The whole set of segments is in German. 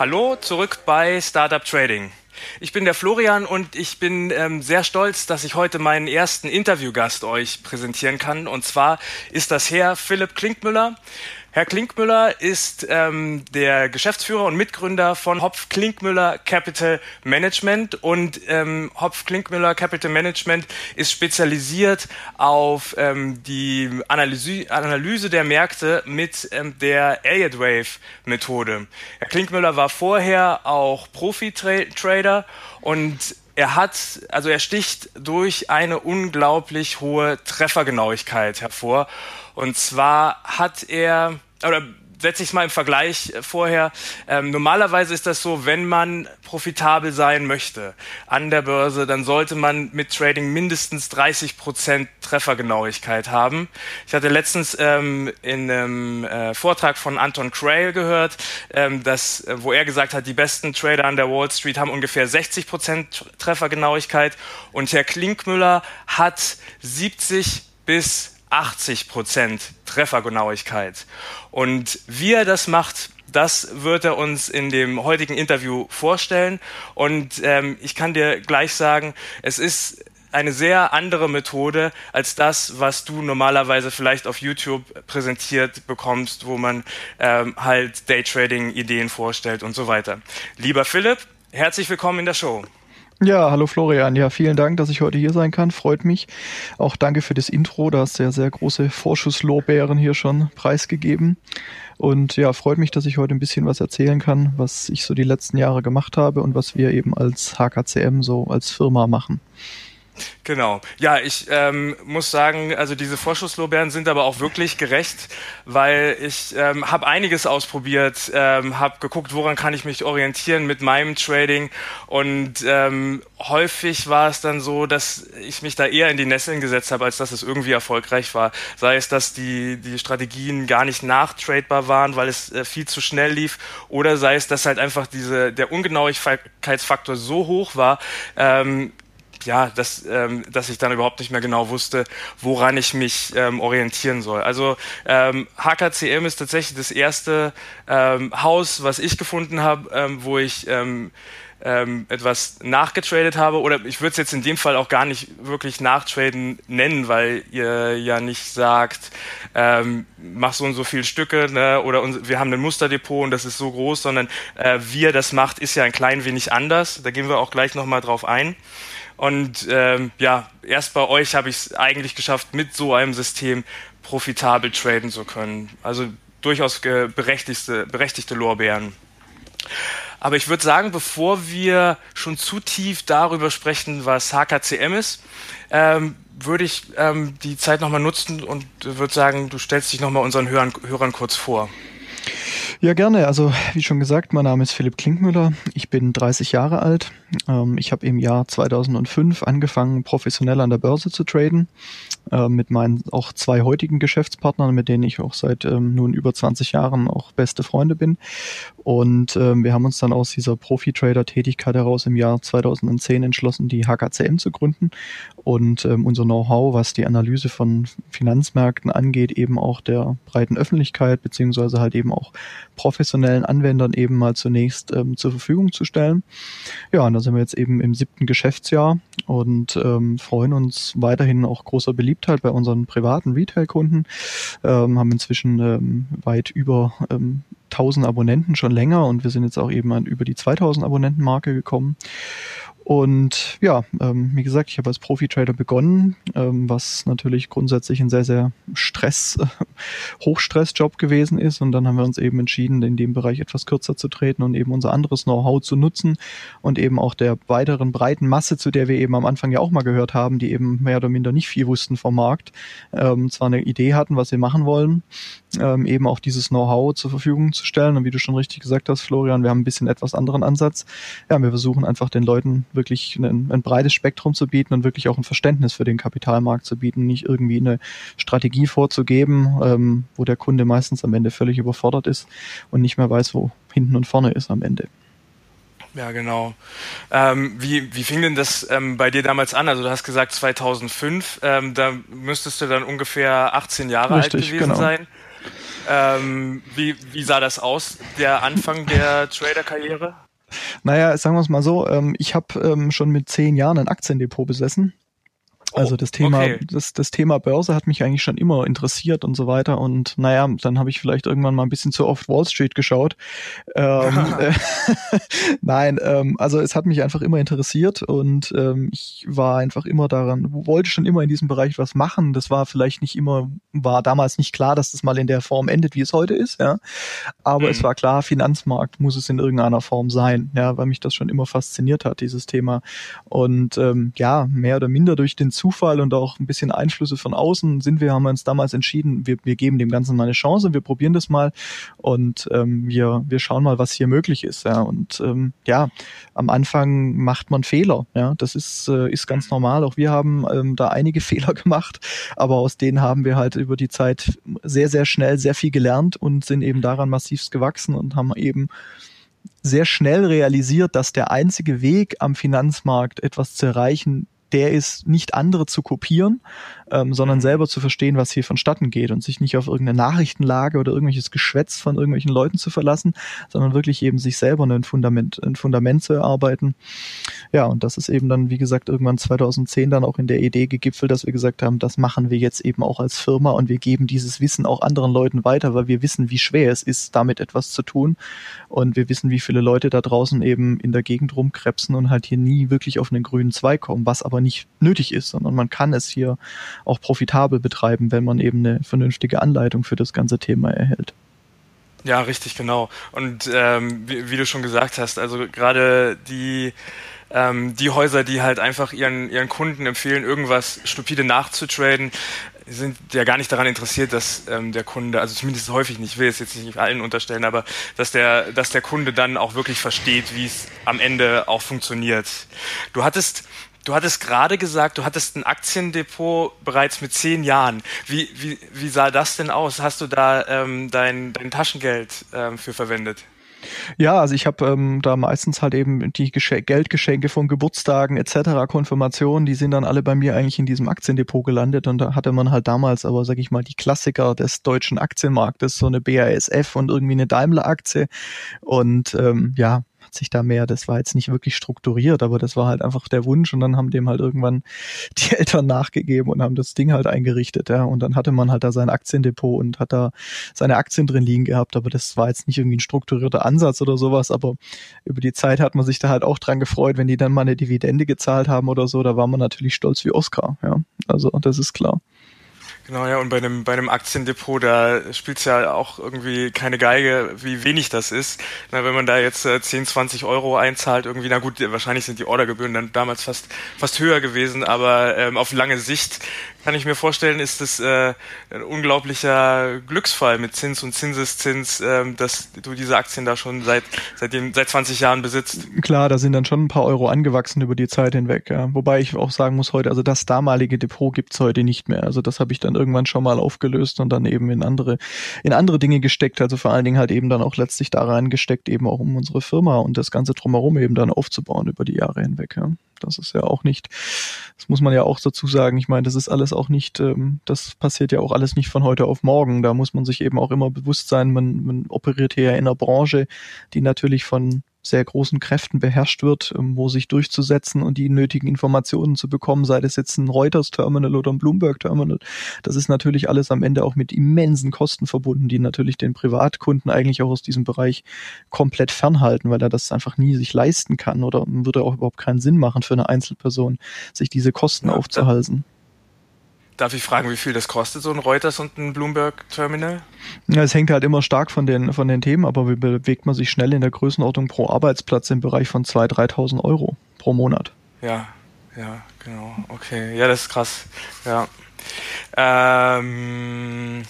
Hallo, zurück bei Startup Trading. Ich bin der Florian und ich bin ähm, sehr stolz, dass ich heute meinen ersten Interviewgast euch präsentieren kann. Und zwar ist das Herr Philipp Klinkmüller. Herr Klinkmüller ist ähm, der Geschäftsführer und Mitgründer von Hopf Klinkmüller Capital Management und ähm, Hopf Klinkmüller Capital Management ist spezialisiert auf ähm, die Analyse, Analyse der Märkte mit ähm, der Elliott Wave Methode. Herr Klinkmüller war vorher auch Profi-Trader und er hat, also er sticht durch eine unglaublich hohe Treffergenauigkeit hervor. Und zwar hat er, oder setze ich es mal im Vergleich vorher. Ähm, normalerweise ist das so, wenn man profitabel sein möchte an der Börse, dann sollte man mit Trading mindestens 30 Prozent Treffergenauigkeit haben. Ich hatte letztens ähm, in einem äh, Vortrag von Anton Crail gehört, ähm, dass, äh, wo er gesagt hat, die besten Trader an der Wall Street haben ungefähr 60 Prozent Treffergenauigkeit und Herr Klinkmüller hat 70 bis 80 Prozent Treffergenauigkeit. Und wie er das macht, das wird er uns in dem heutigen Interview vorstellen. Und ähm, ich kann dir gleich sagen, es ist eine sehr andere Methode als das, was du normalerweise vielleicht auf YouTube präsentiert bekommst, wo man ähm, halt Daytrading-Ideen vorstellt und so weiter. Lieber Philipp, herzlich willkommen in der Show. Ja, hallo Florian. Ja, vielen Dank, dass ich heute hier sein kann. Freut mich. Auch danke für das Intro. Da hast du ja sehr große Vorschusslorbeeren hier schon preisgegeben. Und ja, freut mich, dass ich heute ein bisschen was erzählen kann, was ich so die letzten Jahre gemacht habe und was wir eben als HKCM so als Firma machen. Genau. Ja, ich ähm, muss sagen, also diese Vorschusslorbeeren sind aber auch wirklich gerecht, weil ich ähm, habe einiges ausprobiert, ähm, habe geguckt, woran kann ich mich orientieren mit meinem Trading und ähm, häufig war es dann so, dass ich mich da eher in die Nesseln gesetzt habe, als dass es irgendwie erfolgreich war. Sei es, dass die, die Strategien gar nicht nachtradebar waren, weil es äh, viel zu schnell lief, oder sei es, dass halt einfach diese, der Ungenauigkeitsfaktor so hoch war, ähm, ja, dass, ähm, dass ich dann überhaupt nicht mehr genau wusste, woran ich mich ähm, orientieren soll. Also ähm, HKCM ist tatsächlich das erste ähm, Haus, was ich gefunden habe, ähm, wo ich ähm, ähm, etwas nachgetradet habe. Oder ich würde es jetzt in dem Fall auch gar nicht wirklich nachtraden nennen, weil ihr ja nicht sagt, ähm, mach so und so viele Stücke ne? oder uns, wir haben ein Musterdepot und das ist so groß, sondern äh, wie er das macht, ist ja ein klein wenig anders. Da gehen wir auch gleich nochmal drauf ein. Und ähm, ja, erst bei euch habe ich es eigentlich geschafft, mit so einem System profitabel traden zu können. Also durchaus berechtigte, berechtigte Lorbeeren. Aber ich würde sagen, bevor wir schon zu tief darüber sprechen, was HKCM ist, ähm, würde ich ähm, die Zeit nochmal nutzen und würde sagen, du stellst dich nochmal unseren Hörern, Hörern kurz vor. Ja, gerne. Also wie schon gesagt, mein Name ist Philipp Klinkmüller. Ich bin 30 Jahre alt. Ähm, ich habe im Jahr 2005 angefangen, professionell an der Börse zu traden. Äh, mit meinen auch zwei heutigen Geschäftspartnern, mit denen ich auch seit ähm, nun über 20 Jahren auch beste Freunde bin. Und ähm, wir haben uns dann aus dieser Profi-Trader-Tätigkeit heraus im Jahr 2010 entschlossen, die HKCM zu gründen und ähm, unser Know-how, was die Analyse von Finanzmärkten angeht, eben auch der breiten Öffentlichkeit beziehungsweise halt eben auch professionellen Anwendern eben mal zunächst ähm, zur Verfügung zu stellen. Ja, und da sind wir jetzt eben im siebten Geschäftsjahr und ähm, freuen uns weiterhin auch großer Beliebtheit bei unseren privaten Retail-Kunden, ähm, haben inzwischen ähm, weit über ähm, 1000 Abonnenten schon länger und wir sind jetzt auch eben an über die 2000 Abonnenten Marke gekommen. Und ja, ähm, wie gesagt, ich habe als Profi-Trader begonnen, ähm, was natürlich grundsätzlich ein sehr, sehr Stress, Hochstress-Job gewesen ist. Und dann haben wir uns eben entschieden, in dem Bereich etwas kürzer zu treten und eben unser anderes Know-how zu nutzen und eben auch der weiteren breiten Masse, zu der wir eben am Anfang ja auch mal gehört haben, die eben mehr oder minder nicht viel wussten vom Markt, ähm, zwar eine Idee hatten, was sie machen wollen, ähm, eben auch dieses Know-how zur Verfügung zu stellen. Und wie du schon richtig gesagt hast, Florian, wir haben ein bisschen etwas anderen Ansatz. Ja, wir versuchen einfach den Leuten wirklich ein, ein breites Spektrum zu bieten und wirklich auch ein Verständnis für den Kapitalmarkt zu bieten, nicht irgendwie eine Strategie vorzugeben, ähm, wo der Kunde meistens am Ende völlig überfordert ist und nicht mehr weiß, wo hinten und vorne ist am Ende. Ja, genau. Ähm, wie, wie fing denn das ähm, bei dir damals an? Also du hast gesagt 2005, ähm, da müsstest du dann ungefähr 18 Jahre Richtig, alt gewesen genau. sein. Ähm, wie, wie sah das aus, der Anfang der Trader-Karriere? Naja, sagen wir es mal so, ähm, ich habe ähm, schon mit zehn Jahren ein Aktiendepot besessen also das Thema, okay. das, das Thema Börse hat mich eigentlich schon immer interessiert und so weiter. Und naja, dann habe ich vielleicht irgendwann mal ein bisschen zu oft Wall Street geschaut. Ähm, äh, Nein, ähm, also es hat mich einfach immer interessiert und ähm, ich war einfach immer daran, wollte schon immer in diesem Bereich was machen. Das war vielleicht nicht immer, war damals nicht klar, dass das mal in der Form endet, wie es heute ist, ja. Aber mhm. es war klar, Finanzmarkt muss es in irgendeiner Form sein, ja, weil mich das schon immer fasziniert hat, dieses Thema. Und ähm, ja, mehr oder minder durch den Zufall und auch ein bisschen Einflüsse von außen sind wir, haben wir uns damals entschieden, wir, wir geben dem Ganzen mal eine Chance, wir probieren das mal und ähm, wir, wir schauen mal, was hier möglich ist. Ja. Und ähm, ja, am Anfang macht man Fehler. Ja, das ist, äh, ist ganz normal. Auch wir haben ähm, da einige Fehler gemacht, aber aus denen haben wir halt über die Zeit sehr, sehr schnell sehr viel gelernt und sind eben daran massivst gewachsen und haben eben sehr schnell realisiert, dass der einzige Weg am Finanzmarkt etwas zu erreichen der ist, nicht andere zu kopieren, ähm, sondern mhm. selber zu verstehen, was hier vonstatten geht und sich nicht auf irgendeine Nachrichtenlage oder irgendwelches Geschwätz von irgendwelchen Leuten zu verlassen, sondern wirklich eben sich selber ein Fundament, ein Fundament zu erarbeiten. Ja, und das ist eben dann, wie gesagt, irgendwann 2010 dann auch in der Idee gegipfelt, dass wir gesagt haben, das machen wir jetzt eben auch als Firma und wir geben dieses Wissen auch anderen Leuten weiter, weil wir wissen, wie schwer es ist, damit etwas zu tun. Und wir wissen, wie viele Leute da draußen eben in der Gegend rumkrebsen und halt hier nie wirklich auf einen grünen Zweig kommen, was aber nicht nötig ist, sondern man kann es hier auch profitabel betreiben, wenn man eben eine vernünftige Anleitung für das ganze Thema erhält. Ja, richtig, genau. Und ähm, wie, wie, du schon gesagt hast, also gerade die ähm, die Häuser, die halt einfach ihren ihren Kunden empfehlen, irgendwas stupide nachzutraden, sind ja gar nicht daran interessiert, dass ähm, der Kunde, also zumindest häufig nicht, ich will es jetzt nicht allen unterstellen, aber dass der, dass der Kunde dann auch wirklich versteht, wie es am Ende auch funktioniert. Du hattest Du hattest gerade gesagt, du hattest ein Aktiendepot bereits mit zehn Jahren. Wie, wie, wie sah das denn aus? Hast du da ähm, dein, dein Taschengeld ähm, für verwendet? Ja, also ich habe ähm, da meistens halt eben die Geschenk Geldgeschenke von Geburtstagen etc., Konfirmationen, die sind dann alle bei mir eigentlich in diesem Aktiendepot gelandet und da hatte man halt damals aber, sag ich mal, die Klassiker des deutschen Aktienmarktes, so eine BASF und irgendwie eine Daimler-Aktie und ähm, ja, hat sich da mehr, das war jetzt nicht wirklich strukturiert, aber das war halt einfach der Wunsch und dann haben dem halt irgendwann die Eltern nachgegeben und haben das Ding halt eingerichtet, ja. Und dann hatte man halt da sein Aktiendepot und hat da seine Aktien drin liegen gehabt, aber das war jetzt nicht irgendwie ein strukturierter Ansatz oder sowas, aber über die Zeit hat man sich da halt auch dran gefreut, wenn die dann mal eine Dividende gezahlt haben oder so, da war man natürlich stolz wie Oscar, ja. Also das ist klar. Genau, ja, und bei einem, bei einem Aktiendepot, da spielt es ja auch irgendwie keine Geige, wie wenig das ist. Na, wenn man da jetzt äh, 10, 20 Euro einzahlt, irgendwie, na gut, wahrscheinlich sind die Ordergebühren dann damals fast, fast höher gewesen, aber ähm, auf lange Sicht kann ich mir vorstellen, ist es äh, ein unglaublicher Glücksfall mit Zins und Zinseszins, ähm, dass du diese Aktien da schon seit seitdem seit 20 Jahren besitzt. Klar, da sind dann schon ein paar Euro angewachsen über die Zeit hinweg. Ja. Wobei ich auch sagen muss heute, also das damalige Depot gibt's heute nicht mehr. Also das habe ich dann irgendwann schon mal aufgelöst und dann eben in andere in andere Dinge gesteckt. Also vor allen Dingen halt eben dann auch letztlich da reingesteckt, eben auch um unsere Firma und das ganze drumherum eben dann aufzubauen über die Jahre hinweg. Ja. Das ist ja auch nicht, das muss man ja auch dazu sagen. Ich meine, das ist alles auch nicht, ähm, das passiert ja auch alles nicht von heute auf morgen. Da muss man sich eben auch immer bewusst sein, man, man operiert hier in einer Branche, die natürlich von sehr großen Kräften beherrscht wird, ähm, wo sich durchzusetzen und die nötigen Informationen zu bekommen, sei das jetzt ein Reuters-Terminal oder ein Bloomberg-Terminal. Das ist natürlich alles am Ende auch mit immensen Kosten verbunden, die natürlich den Privatkunden eigentlich auch aus diesem Bereich komplett fernhalten, weil er das einfach nie sich leisten kann oder würde auch überhaupt keinen Sinn machen für eine Einzelperson, sich diese Kosten ja, aufzuhalsen. Darf ich fragen, wie viel das kostet, so ein Reuters und ein Bloomberg-Terminal? Ja, es hängt halt immer stark von den, von den Themen, aber wie bewegt man sich schnell in der Größenordnung pro Arbeitsplatz im Bereich von 2.000, 3.000 Euro pro Monat. Ja, ja, genau. Okay, ja, das ist krass. Ja. Ähm,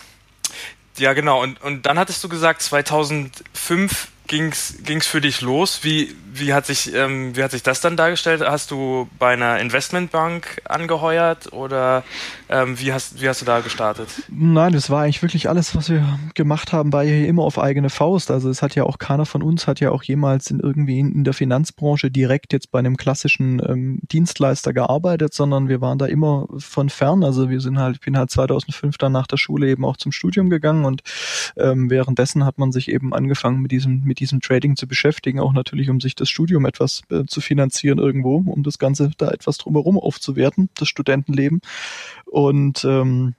ja, genau. Und, und dann hattest du gesagt, 2005 ging's ging's für dich los? Wie wie hat sich ähm, wie hat sich das dann dargestellt? Hast du bei einer Investmentbank angeheuert oder ähm, wie hast wie hast du da gestartet? Nein, das war eigentlich wirklich alles, was wir gemacht haben, war ja immer auf eigene Faust. Also es hat ja auch keiner von uns hat ja auch jemals in irgendwie in, der Finanzbranche direkt jetzt bei einem klassischen ähm, Dienstleister gearbeitet, sondern wir waren da immer von fern. Also wir sind halt, ich bin halt 2005 dann nach der Schule eben auch zum Studium gegangen und ähm, währenddessen hat man sich eben angefangen mit diesem mit diesem Trading zu beschäftigen, auch natürlich, um sich das Studium etwas äh, zu finanzieren irgendwo, um das Ganze da etwas drumherum aufzuwerten, das Studentenleben. Und ähm,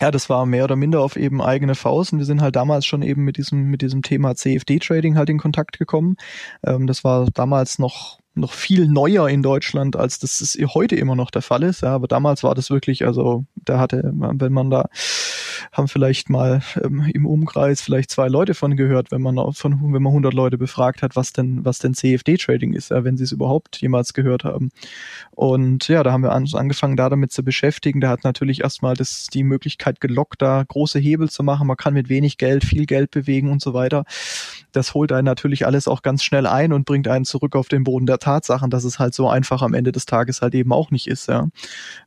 ja, das war mehr oder minder auf eben eigene Faust. Und wir sind halt damals schon eben mit diesem, mit diesem Thema CFD-Trading halt in Kontakt gekommen. Ähm, das war damals noch noch viel neuer in Deutschland, als das heute immer noch der Fall ist. Ja, aber damals war das wirklich, also da hatte, wenn man da, haben vielleicht mal ähm, im Umkreis vielleicht zwei Leute von gehört, wenn man von, wenn man 100 Leute befragt hat, was denn, was denn CFD-Trading ist, ja, wenn sie es überhaupt jemals gehört haben. Und ja, da haben wir an, angefangen, da damit zu beschäftigen. Da hat natürlich erstmal das, die Möglichkeit gelockt, da große Hebel zu machen. Man kann mit wenig Geld viel Geld bewegen und so weiter. Das holt einen natürlich alles auch ganz schnell ein und bringt einen zurück auf den Boden der Tatsachen, dass es halt so einfach am Ende des Tages halt eben auch nicht ist, ja.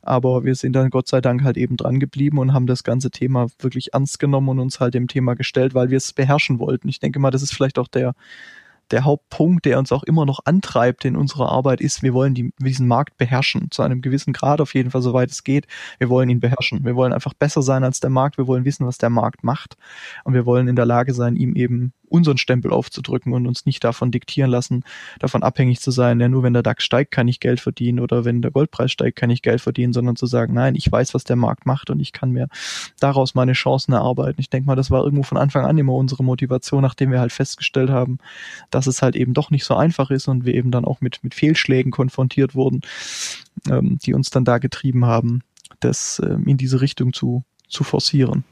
Aber wir sind dann Gott sei Dank halt eben dran geblieben und haben das ganze Thema wirklich ernst genommen und uns halt dem Thema gestellt, weil wir es beherrschen wollten. Ich denke mal, das ist vielleicht auch der der Hauptpunkt, der uns auch immer noch antreibt in unserer Arbeit, ist, wir wollen die, diesen Markt beherrschen, zu einem gewissen Grad auf jeden Fall, soweit es geht. Wir wollen ihn beherrschen. Wir wollen einfach besser sein als der Markt. Wir wollen wissen, was der Markt macht. Und wir wollen in der Lage sein, ihm eben unseren Stempel aufzudrücken und uns nicht davon diktieren lassen, davon abhängig zu sein, ja, nur wenn der DAX steigt, kann ich Geld verdienen oder wenn der Goldpreis steigt, kann ich Geld verdienen, sondern zu sagen, nein, ich weiß, was der Markt macht und ich kann mir daraus meine Chancen erarbeiten. Ich denke mal, das war irgendwo von Anfang an immer unsere Motivation, nachdem wir halt festgestellt haben, dass es halt eben doch nicht so einfach ist und wir eben dann auch mit, mit Fehlschlägen konfrontiert wurden, ähm, die uns dann da getrieben haben, das ähm, in diese Richtung zu, zu forcieren.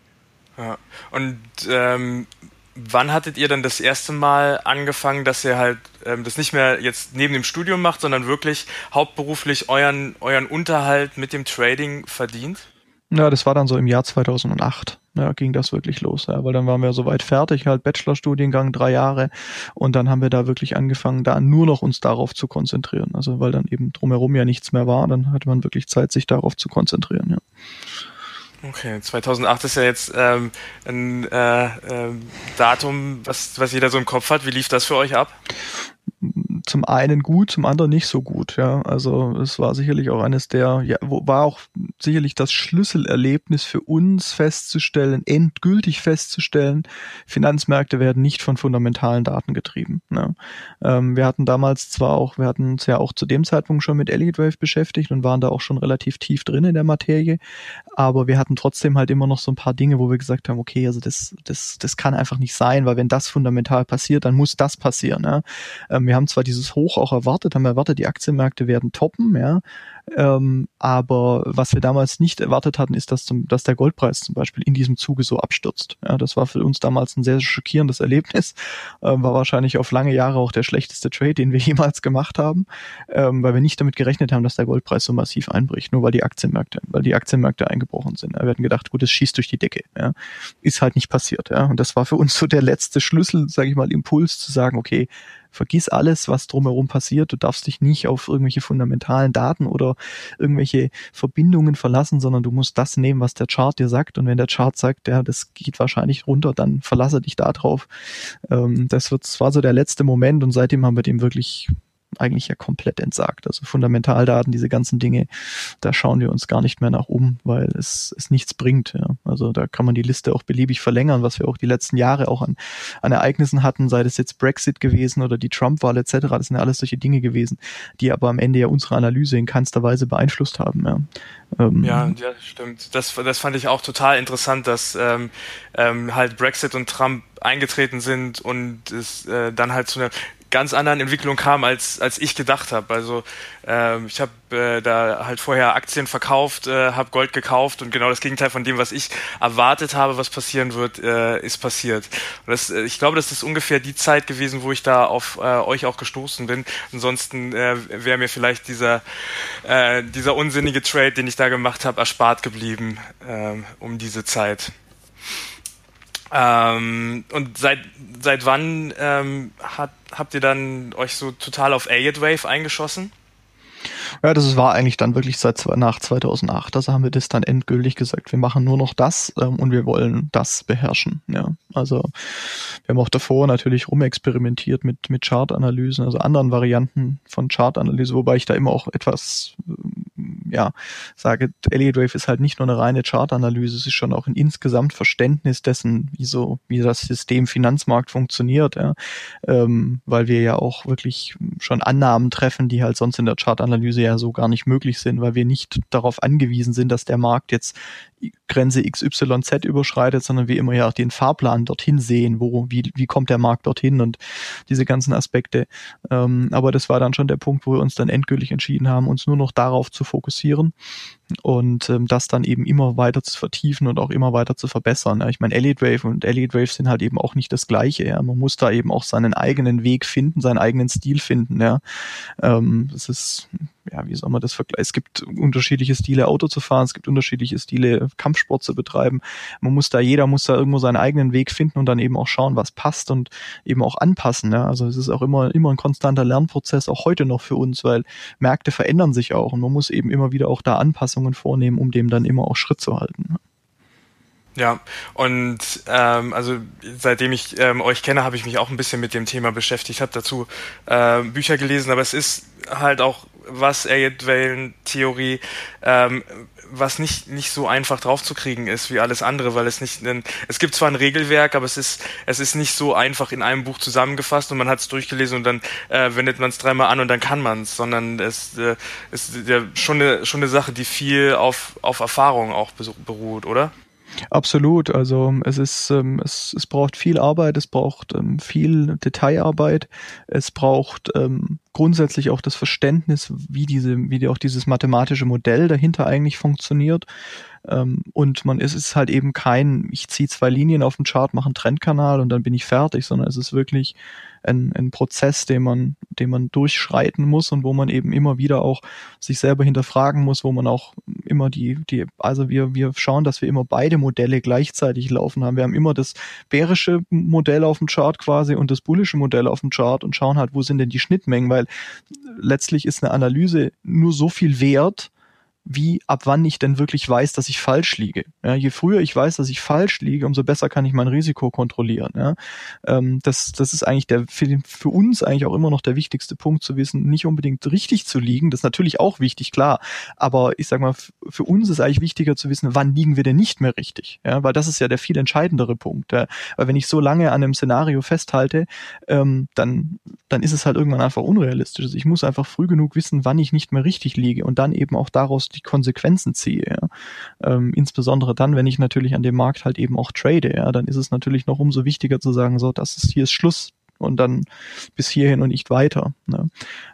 Ja. Und ähm, wann hattet ihr dann das erste Mal angefangen, dass ihr halt ähm, das nicht mehr jetzt neben dem Studium macht, sondern wirklich hauptberuflich euren, euren Unterhalt mit dem Trading verdient? Ja, das war dann so im Jahr 2008. Ja, ging das wirklich los, ja, weil dann waren wir soweit fertig, halt Bachelorstudiengang, drei Jahre, und dann haben wir da wirklich angefangen, da nur noch uns darauf zu konzentrieren. Also weil dann eben drumherum ja nichts mehr war, dann hatte man wirklich Zeit, sich darauf zu konzentrieren, ja. Okay, 2008 ist ja jetzt ähm, ein äh, äh, Datum, was, was jeder so im Kopf hat. Wie lief das für euch ab? Zum einen gut, zum anderen nicht so gut. Ja, also es war sicherlich auch eines der, ja, war auch sicherlich das Schlüsselerlebnis für uns festzustellen, endgültig festzustellen, Finanzmärkte werden nicht von fundamentalen Daten getrieben. Ne? Ähm, wir hatten damals zwar auch, wir hatten uns ja auch zu dem Zeitpunkt schon mit Elliott Wave beschäftigt und waren da auch schon relativ tief drin in der Materie, aber wir hatten trotzdem halt immer noch so ein paar Dinge, wo wir gesagt haben, okay, also das, das, das kann einfach nicht sein, weil wenn das fundamental passiert, dann muss das passieren. Ja? Ähm, wir haben zwar dieses Hoch auch erwartet, haben erwartet, die Aktienmärkte werden toppen, ja. Ähm, aber was wir damals nicht erwartet hatten, ist, dass, zum, dass der Goldpreis zum Beispiel in diesem Zuge so abstürzt. Ja, das war für uns damals ein sehr schockierendes Erlebnis. Ähm, war wahrscheinlich auf lange Jahre auch der schlechteste Trade, den wir jemals gemacht haben, ähm, weil wir nicht damit gerechnet haben, dass der Goldpreis so massiv einbricht, nur weil die Aktienmärkte, weil die Aktienmärkte eingebrochen sind. Wir hatten gedacht, gut, es schießt durch die Decke. Ja. Ist halt nicht passiert. Ja. Und das war für uns so der letzte Schlüssel, sage ich mal, Impuls zu sagen, okay, vergiss alles, was drumherum passiert. Du darfst dich nicht auf irgendwelche fundamentalen Daten oder irgendwelche Verbindungen verlassen, sondern du musst das nehmen, was der Chart dir sagt. Und wenn der Chart sagt, ja, das geht wahrscheinlich runter, dann verlasse dich da drauf. Ähm, das, wird, war so der letzte Moment und seitdem haben wir dem wirklich eigentlich ja komplett entsagt. Also Fundamentaldaten, diese ganzen Dinge, da schauen wir uns gar nicht mehr nach um, weil es, es nichts bringt. Ja. Also da kann man die Liste auch beliebig verlängern, was wir auch die letzten Jahre auch an, an Ereignissen hatten, sei es jetzt Brexit gewesen oder die Trump-Wahl etc. Das sind ja alles solche Dinge gewesen, die aber am Ende ja unsere Analyse in keinster Weise beeinflusst haben. Ja, ähm, ja, ja stimmt. Das, das fand ich auch total interessant, dass ähm, ähm, halt Brexit und Trump eingetreten sind und es äh, dann halt zu einer ganz anderen Entwicklung kam, als, als ich gedacht habe. Also ähm, ich habe äh, da halt vorher Aktien verkauft, äh, habe Gold gekauft und genau das Gegenteil von dem, was ich erwartet habe, was passieren wird, äh, ist passiert. Und das, äh, ich glaube, das ist ungefähr die Zeit gewesen, wo ich da auf äh, euch auch gestoßen bin. Ansonsten äh, wäre mir vielleicht dieser, äh, dieser unsinnige Trade, den ich da gemacht habe, erspart geblieben äh, um diese Zeit. Ähm, und seit, seit wann ähm, hat, habt ihr dann euch so total auf Ayat Wave eingeschossen? Ja, das war eigentlich dann wirklich seit nach 2008. Also haben wir das dann endgültig gesagt, wir machen nur noch das ähm, und wir wollen das beherrschen. Ja, also wir haben auch davor natürlich rumexperimentiert mit mit Chartanalysen, also anderen Varianten von Chartanalyse, wobei ich da immer auch etwas ja sage, Elliott Wave ist halt nicht nur eine reine Chartanalyse, es ist schon auch ein insgesamt Verständnis dessen, wie so wie das System Finanzmarkt funktioniert, ja, ähm, weil wir ja auch wirklich schon Annahmen treffen, die halt sonst in der Chartanalyse ja so gar nicht möglich sind, weil wir nicht darauf angewiesen sind, dass der Markt jetzt Grenze XYZ überschreitet, sondern wir immer ja auch den Fahrplan dorthin sehen, wo, wie, wie kommt der Markt dorthin und diese ganzen Aspekte. Ähm, aber das war dann schon der Punkt, wo wir uns dann endgültig entschieden haben, uns nur noch darauf zu fokussieren und ähm, das dann eben immer weiter zu vertiefen und auch immer weiter zu verbessern. Ja. Ich meine, Elliott Wave und Elliott Wave sind halt eben auch nicht das Gleiche. Ja. Man muss da eben auch seinen eigenen Weg finden, seinen eigenen Stil finden. Ja. Ähm, das ist ja, wie soll man das vergleichen? Es gibt unterschiedliche Stile, Auto zu fahren, es gibt unterschiedliche Stile, Kampfsport zu betreiben. Man muss da, jeder muss da irgendwo seinen eigenen Weg finden und dann eben auch schauen, was passt und eben auch anpassen. Ja? Also es ist auch immer, immer ein konstanter Lernprozess, auch heute noch für uns, weil Märkte verändern sich auch und man muss eben immer wieder auch da Anpassungen vornehmen, um dem dann immer auch Schritt zu halten. Ja, und ähm, also seitdem ich ähm, euch kenne, habe ich mich auch ein bisschen mit dem Thema beschäftigt, habe dazu äh, Bücher gelesen, aber es ist halt auch was Elliott-Wellen-Theorie, ähm, was nicht, nicht so einfach draufzukriegen ist wie alles andere, weil es nicht, ein, es gibt zwar ein Regelwerk, aber es ist, es ist nicht so einfach in einem Buch zusammengefasst und man hat es durchgelesen und dann äh, wendet man es dreimal an und dann kann man es, sondern es äh, ist ja schon eine, schon eine Sache, die viel auf, auf Erfahrung auch beruht, oder? Absolut. Also es ist, ähm, es, es braucht viel Arbeit, es braucht ähm, viel Detailarbeit, es braucht ähm, grundsätzlich auch das Verständnis, wie diese, wie auch dieses mathematische Modell dahinter eigentlich funktioniert. Ähm, und man ist es halt eben kein, ich ziehe zwei Linien auf den Chart, mache einen Trendkanal und dann bin ich fertig, sondern es ist wirklich ein, ein Prozess, den man, den man durchschreiten muss und wo man eben immer wieder auch sich selber hinterfragen muss, wo man auch immer die, die, also wir, wir schauen, dass wir immer beide Modelle gleichzeitig laufen haben. Wir haben immer das bärische Modell auf dem Chart quasi und das bullische Modell auf dem Chart und schauen halt, wo sind denn die Schnittmengen, weil letztlich ist eine Analyse nur so viel wert, wie ab wann ich denn wirklich weiß, dass ich falsch liege. Ja, je früher ich weiß, dass ich falsch liege, umso besser kann ich mein Risiko kontrollieren. Ja, ähm, das, das ist eigentlich der für, den, für uns eigentlich auch immer noch der wichtigste Punkt zu wissen, nicht unbedingt richtig zu liegen. Das ist natürlich auch wichtig, klar. Aber ich sag mal, für uns ist eigentlich wichtiger zu wissen, wann liegen wir denn nicht mehr richtig. Ja, weil das ist ja der viel entscheidendere Punkt. Ja. Weil wenn ich so lange an einem Szenario festhalte, ähm, dann, dann ist es halt irgendwann einfach unrealistisch. Also ich muss einfach früh genug wissen, wann ich nicht mehr richtig liege und dann eben auch daraus die Konsequenzen ziehe. Ja. Ähm, insbesondere dann, wenn ich natürlich an dem Markt halt eben auch trade, ja, dann ist es natürlich noch umso wichtiger zu sagen, so, das ist hier ist Schluss und dann bis hierhin und nicht weiter. Ne?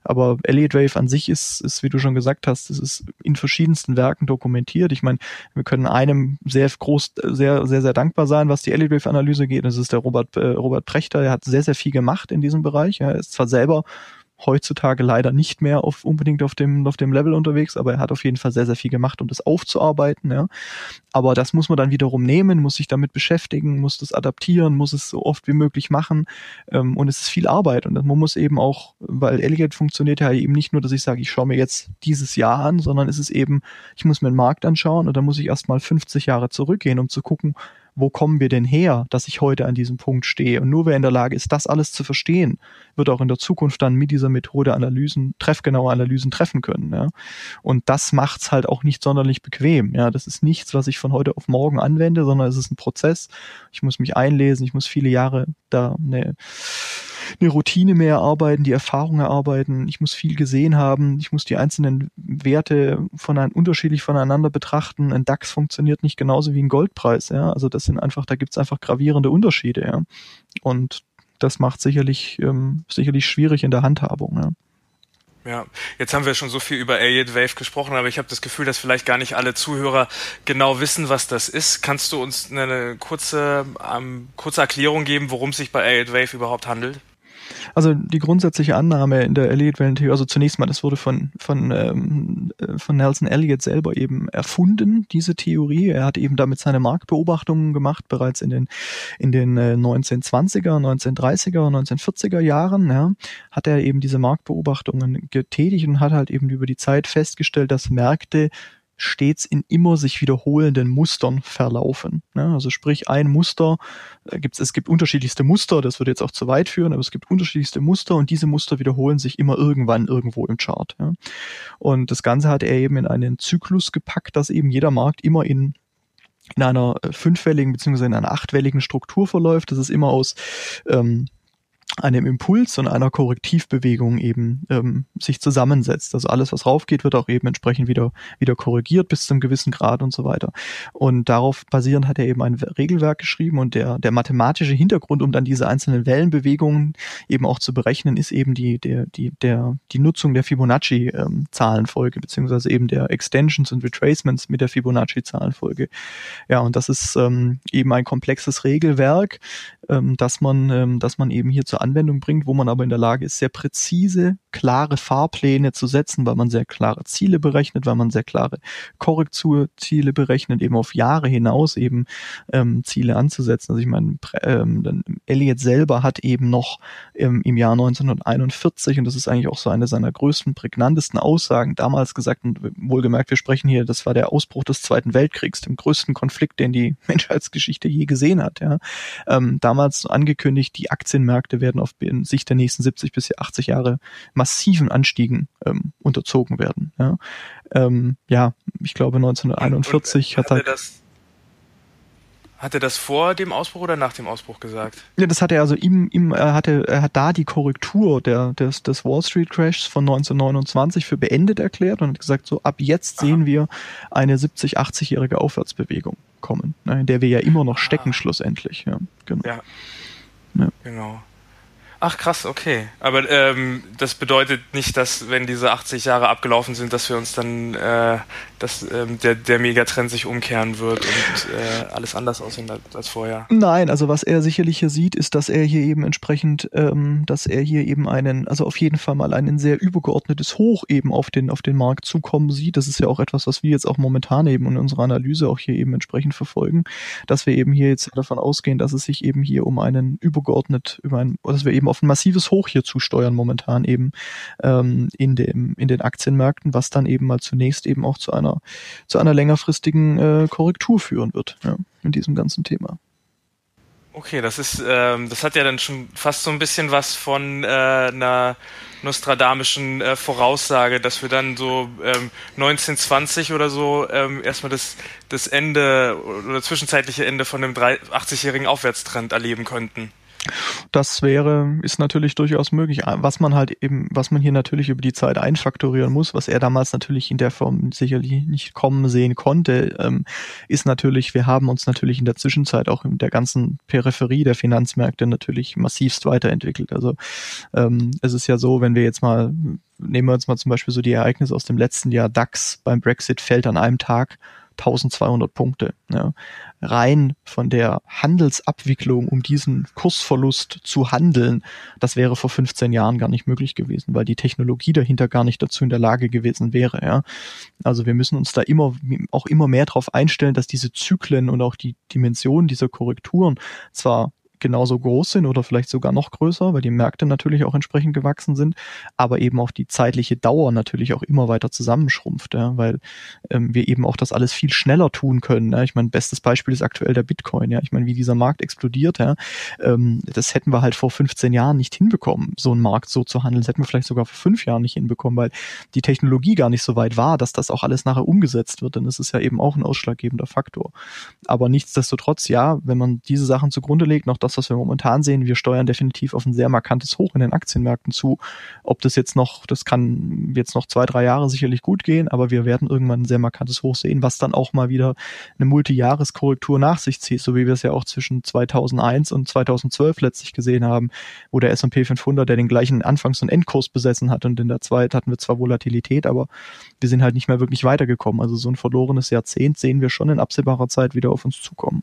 Aber Elliott Wave an sich ist, ist, wie du schon gesagt hast, es ist in verschiedensten Werken dokumentiert. Ich meine, wir können einem sehr groß, sehr, sehr, sehr dankbar sein, was die Elliott Wave Analyse geht. Das ist der Robert, äh, Robert Prechter. Er hat sehr, sehr viel gemacht in diesem Bereich. Er ist zwar selber heutzutage leider nicht mehr auf, unbedingt auf dem, auf dem Level unterwegs, aber er hat auf jeden Fall sehr, sehr viel gemacht, um das aufzuarbeiten. Ja. Aber das muss man dann wiederum nehmen, muss sich damit beschäftigen, muss das adaptieren, muss es so oft wie möglich machen. Ähm, und es ist viel Arbeit. Und man muss eben auch, weil Elegant funktioniert ja eben nicht nur, dass ich sage, ich schaue mir jetzt dieses Jahr an, sondern es ist eben, ich muss mir den Markt anschauen und dann muss ich erstmal 50 Jahre zurückgehen, um zu gucken, wo kommen wir denn her, dass ich heute an diesem Punkt stehe? Und nur wer in der Lage ist, das alles zu verstehen, wird auch in der Zukunft dann mit dieser Methode Analysen, treffgenaue Analysen treffen können. Ja? Und das macht's halt auch nicht sonderlich bequem. Ja, das ist nichts, was ich von heute auf morgen anwende, sondern es ist ein Prozess. Ich muss mich einlesen, ich muss viele Jahre da eine eine Routine mehr erarbeiten, die Erfahrung erarbeiten. Ich muss viel gesehen haben. Ich muss die einzelnen Werte von ein, unterschiedlich voneinander betrachten. Ein DAX funktioniert nicht genauso wie ein Goldpreis. Ja, also das sind einfach, da gibt's einfach gravierende Unterschiede. Ja, und das macht sicherlich ähm, sicherlich schwierig in der Handhabung. Ja. Ja, jetzt haben wir schon so viel über Elliott Wave gesprochen, aber ich habe das Gefühl, dass vielleicht gar nicht alle Zuhörer genau wissen, was das ist. Kannst du uns eine kurze, ähm, kurze Erklärung geben, worum es sich bei Elliott Wave überhaupt handelt? Also die grundsätzliche Annahme in der Elliott-Wellentheorie, also zunächst mal, das wurde von, von, ähm, äh, von Nelson Elliott selber eben erfunden, diese Theorie. Er hat eben damit seine Marktbeobachtungen gemacht, bereits in den, in den äh, 1920er, 1930er, 1940er Jahren, ja, hat er eben diese Marktbeobachtungen getätigt und hat halt eben über die Zeit festgestellt, dass Märkte stets in immer sich wiederholenden Mustern verlaufen. Ja, also sprich ein Muster, äh, gibt's, es gibt unterschiedlichste Muster, das würde jetzt auch zu weit führen, aber es gibt unterschiedlichste Muster und diese Muster wiederholen sich immer irgendwann irgendwo im Chart. Ja. Und das Ganze hat er eben in einen Zyklus gepackt, dass eben jeder Markt immer in in einer äh, fünfwelligen beziehungsweise in einer achtwelligen Struktur verläuft. Das ist immer aus ähm, einem Impuls und einer Korrektivbewegung eben ähm, sich zusammensetzt. Also alles, was raufgeht, wird auch eben entsprechend wieder wieder korrigiert bis zu einem gewissen Grad und so weiter. Und darauf basierend hat er eben ein Regelwerk geschrieben und der der mathematische Hintergrund, um dann diese einzelnen Wellenbewegungen eben auch zu berechnen, ist eben die der die der die Nutzung der Fibonacci ähm, beziehungsweise eben der Extensions und Retracements mit der Fibonacci Zahlenfolge. Ja, und das ist ähm, eben ein komplexes Regelwerk, ähm, dass man ähm, dass man eben hier zur Anwendung bringt, wo man aber in der Lage ist, sehr präzise, klare Fahrpläne zu setzen, weil man sehr klare Ziele berechnet, weil man sehr klare Korrekturziele berechnet, eben auf Jahre hinaus eben ähm, Ziele anzusetzen. Also ich meine, ähm, Elliot selber hat eben noch ähm, im Jahr 1941, und das ist eigentlich auch so eine seiner größten, prägnantesten Aussagen, damals gesagt, und wohlgemerkt, wir sprechen hier, das war der Ausbruch des Zweiten Weltkriegs, dem größten Konflikt, den die Menschheitsgeschichte je gesehen hat. Ja. Ähm, damals angekündigt, die Aktienmärkte werden werden auf Sicht der nächsten 70 bis 80 Jahre massiven Anstiegen ähm, unterzogen werden. Ja, ähm, ja ich glaube 1941 und, und hat er das hat er das vor dem Ausbruch oder nach dem Ausbruch gesagt? Ja, das hat er also ihm, ihm er hatte, er hat da die Korrektur der, des, des Wall Street Crashs von 1929 für beendet erklärt und hat gesagt, so ab jetzt Aha. sehen wir eine 70, 80-jährige Aufwärtsbewegung kommen, ne, in der wir ja immer noch stecken, ah. schlussendlich. Ja, genau. Ja. ja. Genau. Ach krass, okay. Aber ähm, das bedeutet nicht, dass wenn diese 80 Jahre abgelaufen sind, dass wir uns dann, äh, dass ähm, der, der Megatrend sich umkehren wird und äh, alles anders aussehen als vorher. Nein, also was er sicherlich hier sieht, ist, dass er hier eben entsprechend, ähm, dass er hier eben einen, also auf jeden Fall mal ein sehr übergeordnetes Hoch eben auf den, auf den Markt zukommen sieht. Das ist ja auch etwas, was wir jetzt auch momentan eben in unserer Analyse auch hier eben entsprechend verfolgen, dass wir eben hier jetzt davon ausgehen, dass es sich eben hier um einen übergeordnet, über ein, dass wir eben auf ein massives Hoch hier zusteuern momentan eben ähm, in dem in den Aktienmärkten, was dann eben mal zunächst eben auch zu einer zu einer längerfristigen äh, Korrektur führen wird ja, in diesem ganzen Thema. Okay, das ist, ähm, das hat ja dann schon fast so ein bisschen was von äh, einer nostradamischen äh, Voraussage, dass wir dann so ähm, 1920 oder so ähm, erstmal das, das Ende oder zwischenzeitliche Ende von einem 80-jährigen Aufwärtstrend erleben könnten. Das wäre, ist natürlich durchaus möglich. Was man halt eben, was man hier natürlich über die Zeit einfaktorieren muss, was er damals natürlich in der Form sicherlich nicht kommen sehen konnte, ähm, ist natürlich, wir haben uns natürlich in der Zwischenzeit auch in der ganzen Peripherie der Finanzmärkte natürlich massivst weiterentwickelt. Also ähm, es ist ja so, wenn wir jetzt mal, nehmen wir uns mal zum Beispiel so die Ereignisse aus dem letzten Jahr, DAX beim Brexit fällt an einem Tag 1200 Punkte. Ja. Rein von der Handelsabwicklung, um diesen Kursverlust zu handeln, das wäre vor 15 Jahren gar nicht möglich gewesen, weil die Technologie dahinter gar nicht dazu in der Lage gewesen wäre. Ja. Also wir müssen uns da immer auch immer mehr darauf einstellen, dass diese Zyklen und auch die Dimensionen dieser Korrekturen zwar genauso groß sind oder vielleicht sogar noch größer, weil die Märkte natürlich auch entsprechend gewachsen sind, aber eben auch die zeitliche Dauer natürlich auch immer weiter zusammenschrumpft, ja, weil ähm, wir eben auch das alles viel schneller tun können. Ja. Ich meine, bestes Beispiel ist aktuell der Bitcoin. Ja, ich meine, wie dieser Markt explodiert. Ja, ähm, das hätten wir halt vor 15 Jahren nicht hinbekommen, so einen Markt so zu handeln. Das hätten wir vielleicht sogar vor fünf Jahren nicht hinbekommen, weil die Technologie gar nicht so weit war, dass das auch alles nachher umgesetzt wird. Denn das ist ja eben auch ein ausschlaggebender Faktor. Aber nichtsdestotrotz, ja, wenn man diese Sachen zugrunde legt, noch das, was wir momentan sehen, wir steuern definitiv auf ein sehr markantes Hoch in den Aktienmärkten zu. Ob das jetzt noch, das kann jetzt noch zwei, drei Jahre sicherlich gut gehen, aber wir werden irgendwann ein sehr markantes Hoch sehen, was dann auch mal wieder eine Multijahreskorrektur nach sich zieht, so wie wir es ja auch zwischen 2001 und 2012 letztlich gesehen haben, wo der S&P 500, der den gleichen Anfangs- und Endkurs besessen hat und in der zweiten hatten wir zwar Volatilität, aber wir sind halt nicht mehr wirklich weitergekommen. Also so ein verlorenes Jahrzehnt sehen wir schon in absehbarer Zeit wieder auf uns zukommen.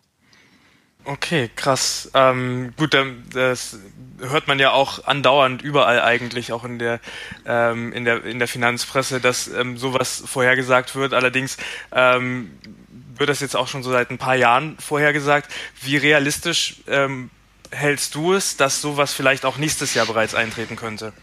Okay, krass. Ähm, gut, das hört man ja auch andauernd überall eigentlich, auch in der ähm, in der in der Finanzpresse, dass ähm, sowas vorhergesagt wird. Allerdings ähm, wird das jetzt auch schon so seit ein paar Jahren vorhergesagt. Wie realistisch ähm, hältst du es, dass sowas vielleicht auch nächstes Jahr bereits eintreten könnte?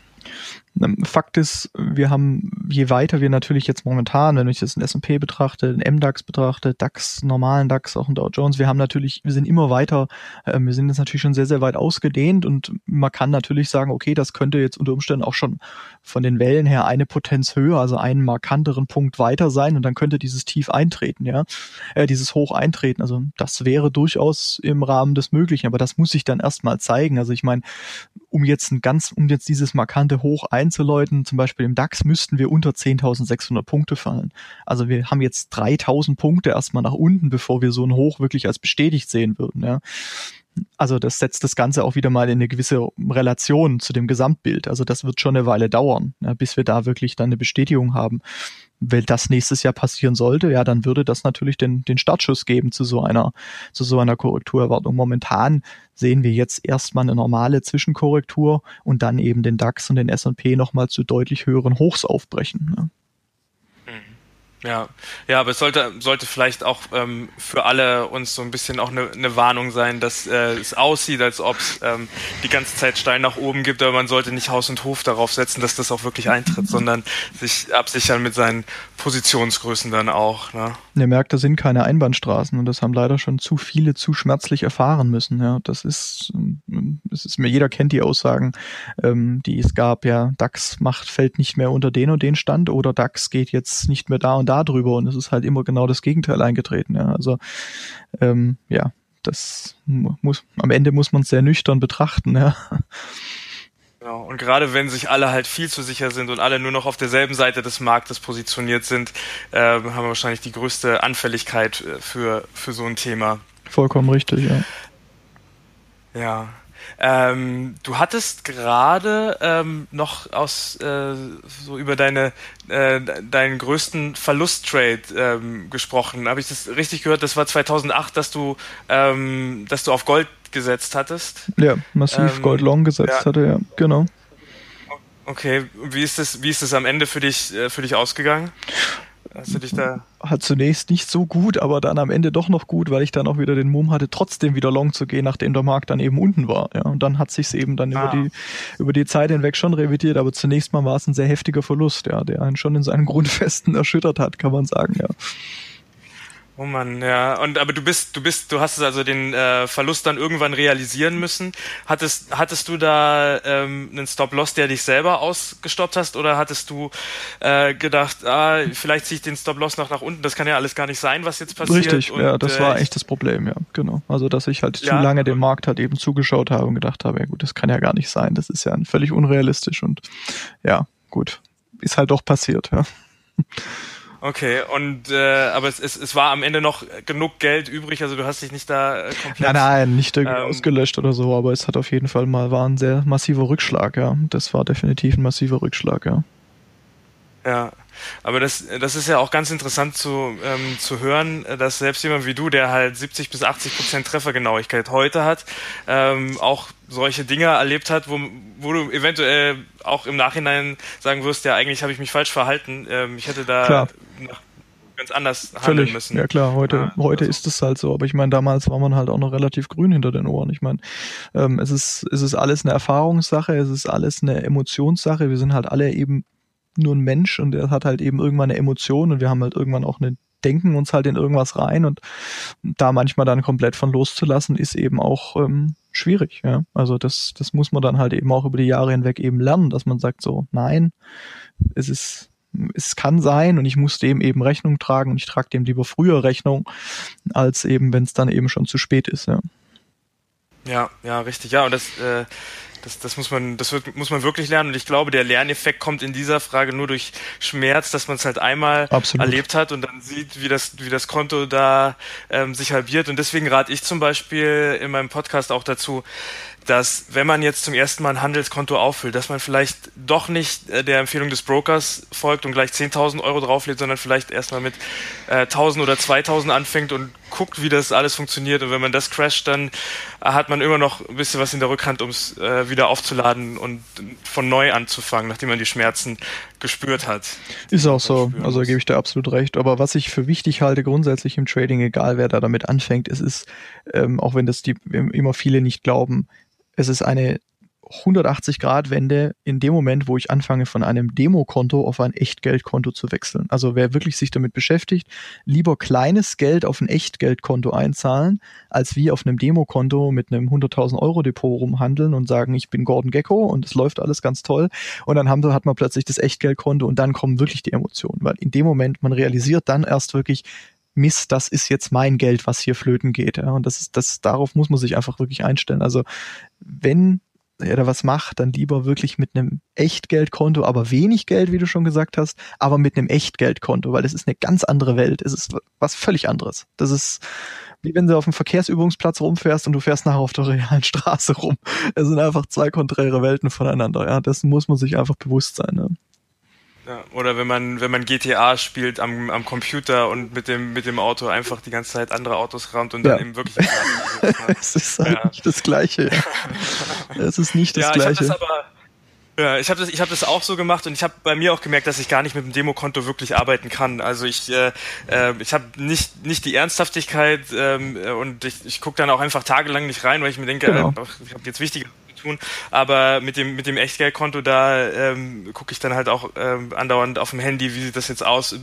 Fakt ist, wir haben, je weiter wir natürlich jetzt momentan, wenn ich das in S&P betrachte, den MDAX betrachte, DAX, normalen DAX, auch in Dow Jones, wir haben natürlich, wir sind immer weiter, äh, wir sind jetzt natürlich schon sehr, sehr weit ausgedehnt und man kann natürlich sagen, okay, das könnte jetzt unter Umständen auch schon von den Wellen her eine Potenz höher, also einen markanteren Punkt weiter sein und dann könnte dieses Tief eintreten, ja, äh, dieses Hoch eintreten. Also das wäre durchaus im Rahmen des Möglichen, aber das muss sich dann erstmal zeigen. Also ich meine, um jetzt ein ganz, um jetzt dieses markante Hoch einzuläuten, zum Beispiel im DAX müssten wir unter 10.600 Punkte fallen. Also wir haben jetzt 3.000 Punkte erstmal nach unten, bevor wir so ein Hoch wirklich als bestätigt sehen würden, ja. Also das setzt das Ganze auch wieder mal in eine gewisse Relation zu dem Gesamtbild. Also das wird schon eine Weile dauern, ja, bis wir da wirklich dann eine Bestätigung haben. Wenn das nächstes Jahr passieren sollte, ja, dann würde das natürlich den, den Startschuss geben zu so einer, zu so einer Korrekturerwartung. Momentan sehen wir jetzt erstmal eine normale Zwischenkorrektur und dann eben den DAX und den S&P nochmal zu deutlich höheren Hochs aufbrechen. Ne? Ja, ja, aber es sollte, sollte vielleicht auch ähm, für alle uns so ein bisschen auch eine, eine Warnung sein, dass äh, es aussieht, als ob es ähm, die ganze Zeit Stein nach oben gibt, aber man sollte nicht Haus und Hof darauf setzen, dass das auch wirklich eintritt, sondern sich absichern mit seinen Positionsgrößen dann auch. Ne? Der Märkte sind keine Einbahnstraßen und das haben leider schon zu viele zu schmerzlich erfahren müssen. Ja, das ist, es ist mir jeder kennt die Aussagen, ähm, die es gab. Ja, DAX macht fällt nicht mehr unter den und den Stand oder DAX geht jetzt nicht mehr da und da drüber und es ist halt immer genau das Gegenteil eingetreten. Ja, also ähm, ja, das muss am Ende muss man es sehr nüchtern betrachten. Ja. Genau. Und gerade wenn sich alle halt viel zu sicher sind und alle nur noch auf derselben Seite des Marktes positioniert sind, äh, haben wir wahrscheinlich die größte Anfälligkeit äh, für, für so ein Thema. Vollkommen richtig, ja. Ja. Ähm, du hattest gerade ähm, noch aus äh, so über deine äh, deinen größten Verlusttrade ähm, gesprochen. Habe ich das richtig gehört? Das war 2008, dass du ähm, dass du auf Gold gesetzt hattest. Ja, massiv ähm, Gold Long gesetzt ja. hatte, ja, genau. Okay, wie ist das, wie ist das am Ende für dich, äh, für dich ausgegangen? Hast du dich da? Hat zunächst nicht so gut, aber dann am Ende doch noch gut, weil ich dann auch wieder den Mumm hatte, trotzdem wieder long zu gehen, nachdem der Markt dann eben unten war. Ja, und dann hat sich's eben dann ah. über die über die Zeit hinweg schon revidiert, aber zunächst mal war es ein sehr heftiger Verlust, ja, der einen schon in seinen Grundfesten erschüttert hat, kann man sagen, ja. Oh Mann, ja. Und aber du bist, du bist, du hast es also den äh, Verlust dann irgendwann realisieren müssen. Hattest, hattest du da ähm, einen Stop-Loss, der dich selber ausgestoppt hast, oder hattest du äh, gedacht, ah, vielleicht ziehe ich den Stop-Loss noch nach unten? Das kann ja alles gar nicht sein, was jetzt passiert. Richtig, und, ja, das äh, war echt das Problem, ja, genau. Also dass ich halt ja, zu lange dem Markt halt eben zugeschaut habe und gedacht habe, ja gut, das kann ja gar nicht sein. Das ist ja völlig unrealistisch und ja, gut, ist halt doch passiert, ja. Okay, und äh, aber es, es, es war am Ende noch genug Geld übrig, also du hast dich nicht da äh, komplett. Nein, nein, nicht irgendwie ähm, ausgelöscht oder so, aber es hat auf jeden Fall mal war ein sehr massiver Rückschlag, ja. Das war definitiv ein massiver Rückschlag, ja. Ja, aber das, das ist ja auch ganz interessant zu, ähm, zu hören, dass selbst jemand wie du, der halt 70 bis 80 Prozent Treffergenauigkeit heute hat, ähm, auch solche Dinge erlebt hat, wo, wo du eventuell auch im Nachhinein sagen wirst, ja, eigentlich habe ich mich falsch verhalten. Ähm, ich hätte da nach, ganz anders handeln Völlig. müssen. Ja klar, heute, ja, heute also. ist es halt so. Aber ich meine, damals war man halt auch noch relativ grün hinter den Ohren. Ich meine, ähm, es ist, es ist alles eine Erfahrungssache, es ist alles eine Emotionssache. Wir sind halt alle eben nur ein Mensch und er hat halt eben irgendwann eine Emotion und wir haben halt irgendwann auch eine denken uns halt in irgendwas rein und da manchmal dann komplett von loszulassen, ist eben auch ähm, schwierig. Ja? Also das, das muss man dann halt eben auch über die Jahre hinweg eben lernen, dass man sagt so, nein, es ist es kann sein und ich muss dem eben Rechnung tragen und ich trage dem lieber früher Rechnung, als eben, wenn es dann eben schon zu spät ist, ja. Ja, ja, richtig, ja. Und das, äh, das, das muss man, das wird, muss man wirklich lernen. Und ich glaube, der Lerneffekt kommt in dieser Frage nur durch Schmerz, dass man es halt einmal Absolut. erlebt hat und dann sieht, wie das, wie das Konto da ähm, sich halbiert. Und deswegen rate ich zum Beispiel in meinem Podcast auch dazu, dass wenn man jetzt zum ersten Mal ein Handelskonto auffüllt, dass man vielleicht doch nicht äh, der Empfehlung des Brokers folgt und gleich 10.000 Euro drauflädt, sondern vielleicht erstmal mit äh, 1.000 oder 2.000 anfängt und guckt, wie das alles funktioniert. Und wenn man das crasht, dann hat man immer noch ein bisschen was in der Rückhand, um es äh, wieder aufzuladen und von neu anzufangen, nachdem man die Schmerzen gespürt hat. Ist auch so, also gebe ich dir absolut recht. Aber was ich für wichtig halte, grundsätzlich im Trading, egal wer da damit anfängt, es ist, ähm, auch wenn das die immer viele nicht glauben, es ist eine 180-Grad-Wende in dem Moment, wo ich anfange, von einem Demokonto auf ein Echtgeldkonto zu wechseln. Also wer wirklich sich damit beschäftigt, lieber kleines Geld auf ein Echtgeldkonto einzahlen, als wie auf einem Demokonto mit einem 100.000 Euro Depot rumhandeln und sagen, ich bin Gordon Gecko und es läuft alles ganz toll. Und dann haben, hat man plötzlich das Echtgeldkonto und dann kommen wirklich die Emotionen, weil in dem Moment man realisiert dann erst wirklich, Mist, das ist jetzt mein Geld, was hier flöten geht. Ja, und das ist, das, darauf muss man sich einfach wirklich einstellen. Also, wenn er da was macht, dann lieber wirklich mit einem Echtgeldkonto, aber wenig Geld, wie du schon gesagt hast, aber mit einem Echtgeldkonto, weil es ist eine ganz andere Welt. Es ist was völlig anderes. Das ist wie wenn du auf dem Verkehrsübungsplatz rumfährst und du fährst nachher auf der realen Straße rum. Es sind einfach zwei konträre Welten voneinander. Ja, das muss man sich einfach bewusst sein. Ne? Ja, oder wenn man, wenn man GTA spielt am, am Computer und mit dem, mit dem Auto einfach die ganze Zeit andere Autos rammt und ja. dann eben wirklich. es ist halt ja. nicht das Gleiche. es ist nicht das ja, Gleiche. Ich hab das aber, ja, ich habe das, ich hab das auch so gemacht und ich habe bei mir auch gemerkt, dass ich gar nicht mit dem Demokonto wirklich arbeiten kann. Also ich, äh, äh, ich habe nicht, nicht die Ernsthaftigkeit ähm, und ich, ich gucke dann auch einfach tagelang nicht rein, weil ich mir denke, genau. äh, ich habe jetzt wichtige tun. Aber mit dem, mit dem Echtgeldkonto, da ähm, gucke ich dann halt auch ähm, andauernd auf dem Handy, wie sieht das jetzt aus,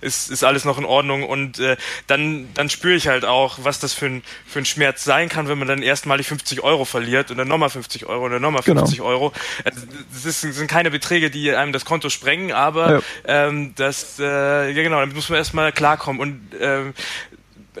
ist, ist alles noch in Ordnung und äh, dann, dann spüre ich halt auch, was das für ein, für ein Schmerz sein kann, wenn man dann erstmalig 50 Euro verliert und dann nochmal 50 Euro und dann nochmal 50 genau. Euro. Also, das ist, sind keine Beträge, die einem das Konto sprengen, aber ja. ähm, das, äh, ja genau, damit muss man erstmal klarkommen und ähm,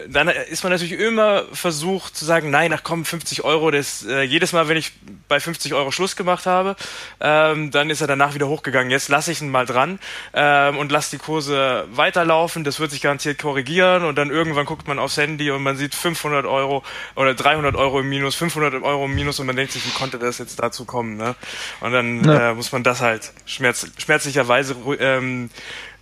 dann ist man natürlich immer versucht zu sagen, nein, ach komm, 50 Euro, das äh, jedes Mal, wenn ich bei 50 Euro Schluss gemacht habe, ähm, dann ist er danach wieder hochgegangen. Jetzt lasse ich ihn mal dran ähm, und lasse die Kurse weiterlaufen. Das wird sich garantiert korrigieren und dann irgendwann guckt man aufs Handy und man sieht 500 Euro oder 300 Euro im Minus, 500 Euro im Minus und man denkt sich, wie konnte das jetzt dazu kommen? Ne? Und dann ja. äh, muss man das halt schmerz schmerzlicherweise ähm,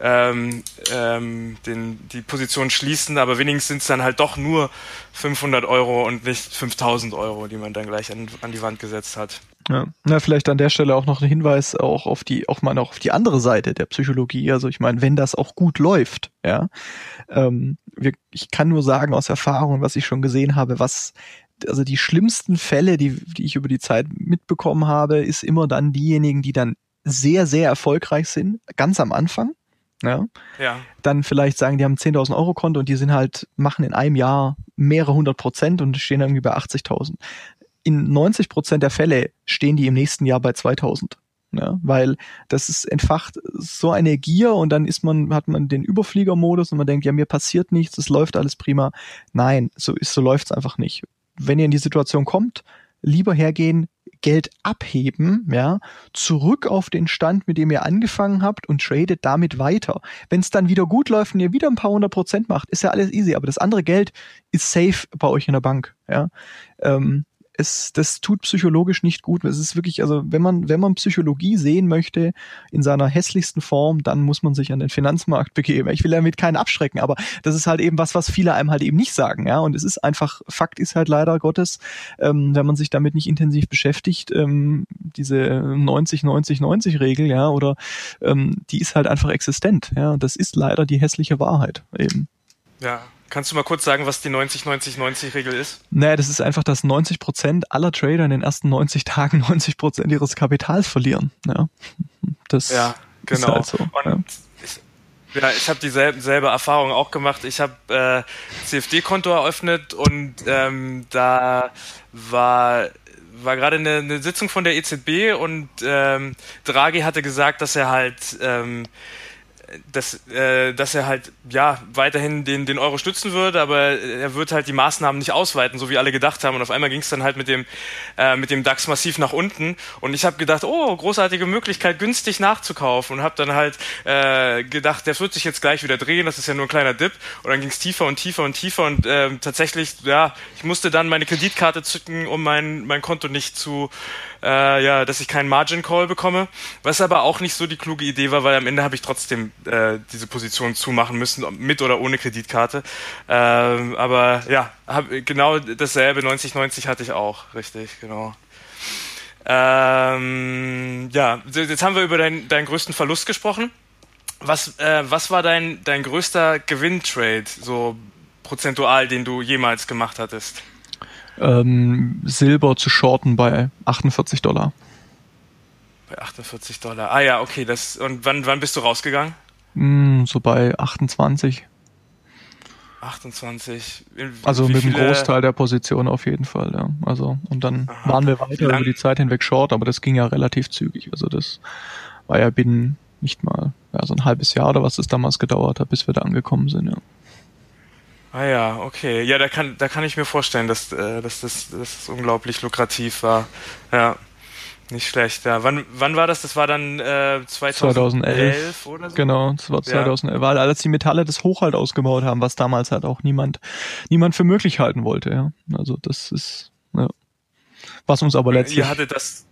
ähm, ähm, den, die Position schließen, aber wenigstens sind es dann halt doch nur 500 Euro und nicht 5000 Euro, die man dann gleich an, an die Wand gesetzt hat. Ja, na, vielleicht an der Stelle auch noch ein Hinweis auch auf die, auch mal noch auf die andere Seite der Psychologie. Also ich meine, wenn das auch gut läuft, ja, ähm, wir, ich kann nur sagen aus Erfahrung, was ich schon gesehen habe, was also die schlimmsten Fälle, die, die ich über die Zeit mitbekommen habe, ist immer dann diejenigen, die dann sehr, sehr erfolgreich sind, ganz am Anfang ja, ja. dann vielleicht sagen, die haben 10.000 Euro Konto und die sind halt, machen in einem Jahr mehrere hundert Prozent und stehen irgendwie bei 80.000. In 90 Prozent der Fälle stehen die im nächsten Jahr bei 2.000. Ja, weil das ist entfacht so eine Gier und dann ist man, hat man den Überfliegermodus und man denkt, ja, mir passiert nichts, es läuft alles prima. Nein, so ist, so läuft's einfach nicht. Wenn ihr in die Situation kommt, lieber hergehen, Geld abheben, ja, zurück auf den Stand, mit dem ihr angefangen habt und tradet damit weiter. Wenn es dann wieder gut läuft und ihr wieder ein paar hundert Prozent macht, ist ja alles easy, aber das andere Geld ist safe bei euch in der Bank, ja. Ähm, es, das tut psychologisch nicht gut. Es ist wirklich, also wenn man, wenn man Psychologie sehen möchte in seiner hässlichsten Form, dann muss man sich an den Finanzmarkt begeben. Ich will damit keinen abschrecken, aber das ist halt eben was, was viele einem halt eben nicht sagen, ja. Und es ist einfach, Fakt ist halt leider Gottes, ähm, wenn man sich damit nicht intensiv beschäftigt, ähm, diese 90, 90, 90 Regel, ja, oder ähm, die ist halt einfach existent, ja. Das ist leider die hässliche Wahrheit eben. Ja, Kannst du mal kurz sagen, was die 90-90-90-Regel ist? Naja, das ist einfach, dass 90 Prozent aller Trader in den ersten 90 Tagen 90 Prozent ihres Kapitals verlieren. Ja, das ja genau. Ist halt so, ja. Ich, ja, ich habe dieselbe selbe Erfahrung auch gemacht. Ich habe äh, CFD-Konto eröffnet und ähm, da war war gerade eine, eine Sitzung von der EZB und ähm, Draghi hatte gesagt, dass er halt ähm, dass, äh, dass er halt ja weiterhin den, den Euro stützen würde, aber er wird halt die Maßnahmen nicht ausweiten, so wie alle gedacht haben. Und auf einmal ging es dann halt mit dem, äh, mit dem DAX massiv nach unten. Und ich habe gedacht, oh, großartige Möglichkeit, günstig nachzukaufen. Und habe dann halt äh, gedacht, der wird sich jetzt gleich wieder drehen, das ist ja nur ein kleiner Dip. Und dann ging es tiefer und tiefer und tiefer. Und äh, tatsächlich, ja, ich musste dann meine Kreditkarte zücken, um mein, mein Konto nicht zu äh, ja, dass ich keinen Margin Call bekomme, was aber auch nicht so die kluge Idee war, weil am Ende habe ich trotzdem äh, diese Position zumachen müssen, mit oder ohne Kreditkarte. Ähm, aber ja, hab, genau dasselbe, 90-90 hatte ich auch, richtig, genau. Ähm, ja, jetzt haben wir über dein, deinen größten Verlust gesprochen. Was, äh, was war dein, dein größter Gewinntrade, so prozentual, den du jemals gemacht hattest? ähm, Silber zu shorten bei 48 Dollar. Bei 48 Dollar. Ah ja, okay. Das, und wann, wann bist du rausgegangen? Mm, so bei 28. 28. also mit einem Großteil der Position auf jeden Fall, ja. Also, und dann Aha. waren wir weiter über die Zeit hinweg short, aber das ging ja relativ zügig. Also das war ja binnen nicht mal, ja, so ein halbes Jahr oder was es damals gedauert hat, bis wir da angekommen sind, ja. Ah ja, okay. Ja, da kann, da kann ich mir vorstellen, dass, äh, dass, das, dass das unglaublich lukrativ war. Ja, nicht schlecht. Ja. Wann, wann war das? Das war dann äh, 2011, 2011 oder so? Genau, das war 2011, ja. weil als die Metalle das Hoch halt ausgebaut haben, was damals halt auch niemand, niemand für möglich halten wollte. Ja, also das ist, ja. was uns aber letztlich. Ihr hattet das